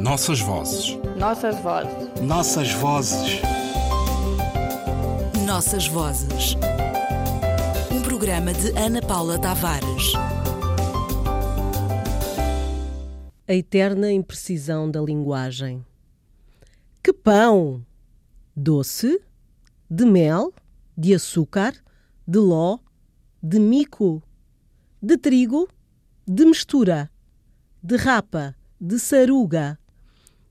Nossas vozes. Nossas vozes. Nossas vozes. Nossas vozes. Um programa de Ana Paula Tavares. A eterna imprecisão da linguagem. Que pão! Doce, de mel, de açúcar, de ló, de mico, de trigo, de mistura, de rapa, de saruga,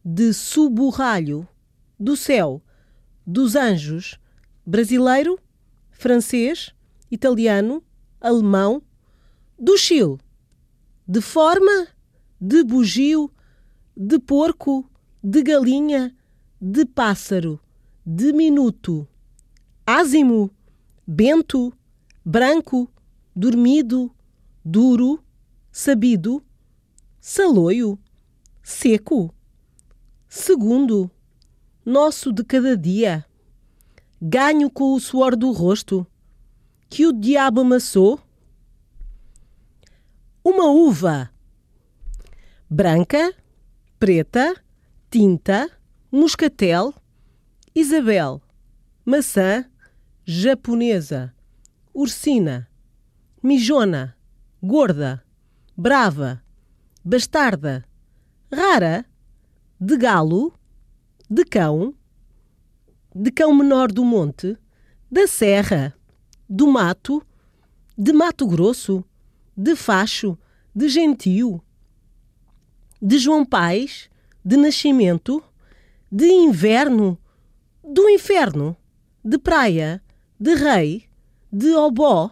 de suborralho, do céu, dos anjos, brasileiro, francês, italiano, alemão, do Chile, de forma, de bugio, de porco, de galinha, de pássaro, de minuto, ázimo, bento, branco, dormido, duro, sabido, saloio, seco, segundo, nosso de cada dia, ganho com o suor do rosto, que o diabo amassou, uma uva. Branca, preta, tinta, moscatel, Isabel, maçã, japonesa, ursina, mijona, gorda, brava, bastarda, rara, de galo, de cão, de cão menor do monte, da serra, do mato, de Mato Grosso, de facho, de gentio, de João Pais, de nascimento, de inverno, do inferno, de praia, de rei, de obó,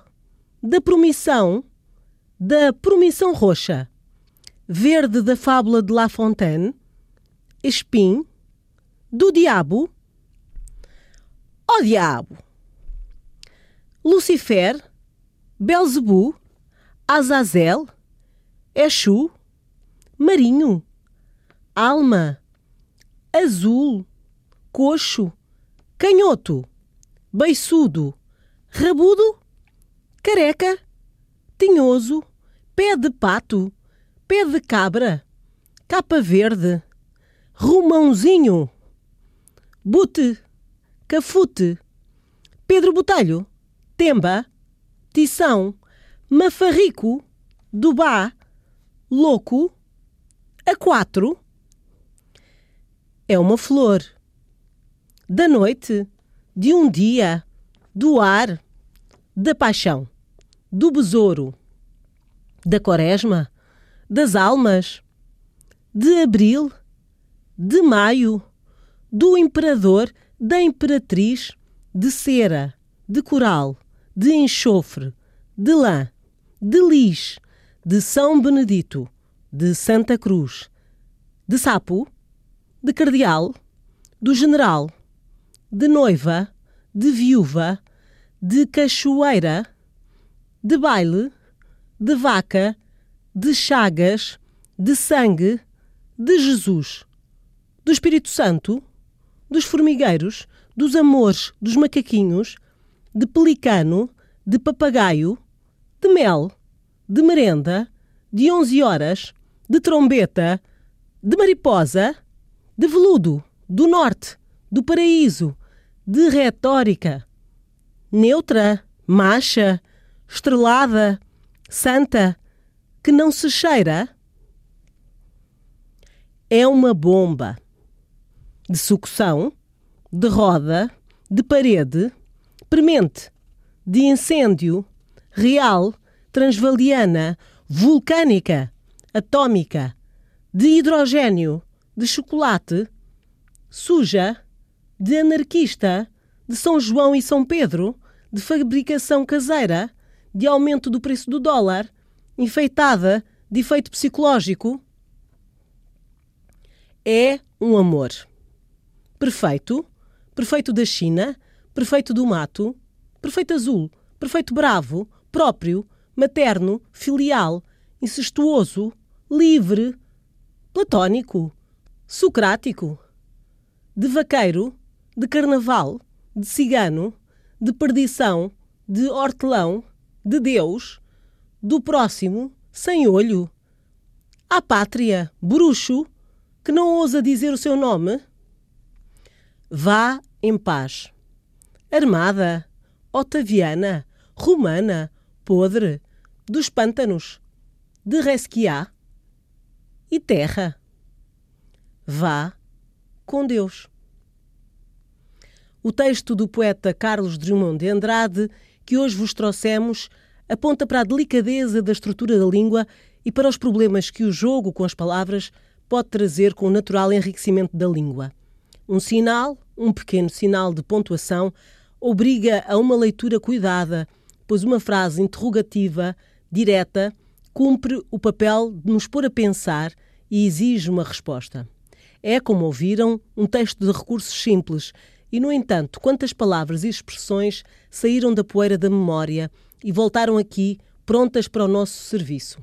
da promissão, da promissão roxa, verde da fábula de La Fontaine, espim, do diabo, ó diabo, Lucifer, Belzebu, Azazel, Exu, Marinho, Alma, Azul, Coxo, Canhoto, Beiçudo, Rabudo, Careca, Tinhoso, Pé de Pato, Pé de Cabra, Capa Verde, Romãozinho, Bute, Cafute, Pedro Botelho, Temba, Tição, Mafarrico, Dubá, Louco, a quatro, é uma flor. Da noite, de um dia, do ar, da paixão, do besouro, da quaresma, das almas, de abril, de maio, do imperador, da imperatriz, de cera, de coral, de enxofre, de lã, de lis, de São Benedito, de Santa Cruz, de sapo, de cardeal, do general, de noiva, de viúva, de cachoeira, de baile, de vaca, de chagas, de sangue, de Jesus, do Espírito Santo, dos formigueiros, dos amores dos macaquinhos, de pelicano, de papagaio, de mel, de merenda, de onze horas, de trombeta, de mariposa, de veludo, do norte, do paraíso, de retórica, neutra, macha, estrelada, santa, que não se cheira, é uma bomba de sucção, de roda, de parede, premente, de incêndio, real, transvaliana, vulcânica, atômica, de hidrogênio, de chocolate, suja, de anarquista, de São João e São Pedro, de fabricação caseira, de aumento do preço do dólar, enfeitada, de efeito psicológico, é um amor. Perfeito, perfeito da China, perfeito do mato, perfeito azul, perfeito bravo, próprio, materno, filial, incestuoso, livre, platónico, socrático, de vaqueiro, de carnaval, de cigano, de perdição, de hortelão, de Deus, do próximo, sem olho, à pátria, bruxo, que não ousa dizer o seu nome? Vá em paz. Armada, Otaviana, Romana, Podre, dos Pântanos, de Resquiá e Terra. Vá com Deus. O texto do poeta Carlos Drummond de Andrade, que hoje vos trouxemos, aponta para a delicadeza da estrutura da língua e para os problemas que o jogo com as palavras pode trazer com o natural enriquecimento da língua. Um sinal, um pequeno sinal de pontuação, obriga a uma leitura cuidada, pois uma frase interrogativa, direta, cumpre o papel de nos pôr a pensar e exige uma resposta. É, como ouviram, um texto de recursos simples e, no entanto, quantas palavras e expressões saíram da poeira da memória e voltaram aqui prontas para o nosso serviço.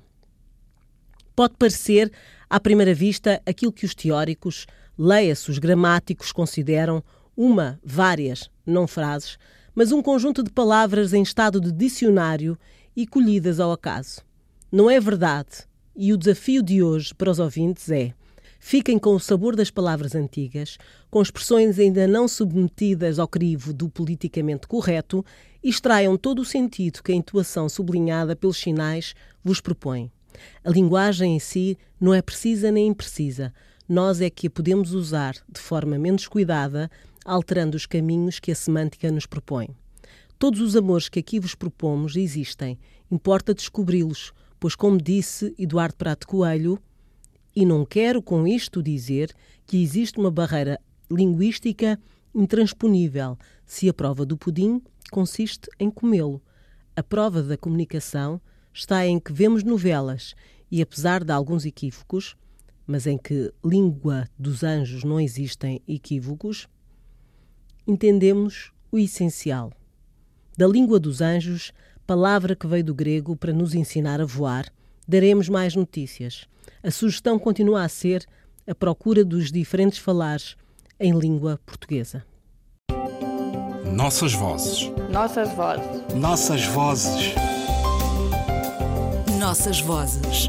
Pode parecer, à primeira vista, aquilo que os teóricos, leia-se os gramáticos, consideram uma, várias, não frases, mas um conjunto de palavras em estado de dicionário e colhidas ao acaso. Não é verdade, e o desafio de hoje para os ouvintes é Fiquem com o sabor das palavras antigas, com expressões ainda não submetidas ao crivo do politicamente correto e extraiam todo o sentido que a intuação sublinhada pelos sinais vos propõe. A linguagem em si não é precisa nem imprecisa. Nós é que a podemos usar de forma menos cuidada, alterando os caminhos que a semântica nos propõe. Todos os amores que aqui vos propomos existem. Importa descobri-los, pois, como disse Eduardo Prato Coelho, e não quero com isto dizer que existe uma barreira linguística intransponível se a prova do pudim consiste em comê-lo. A prova da comunicação está em que vemos novelas e, apesar de alguns equívocos, mas em que língua dos anjos não existem equívocos, entendemos o essencial. Da língua dos anjos, palavra que veio do grego para nos ensinar a voar, daremos mais notícias. A sugestão continua a ser a procura dos diferentes falares em língua portuguesa. Nossas vozes. Nossas vozes. Nossas vozes. Nossas vozes.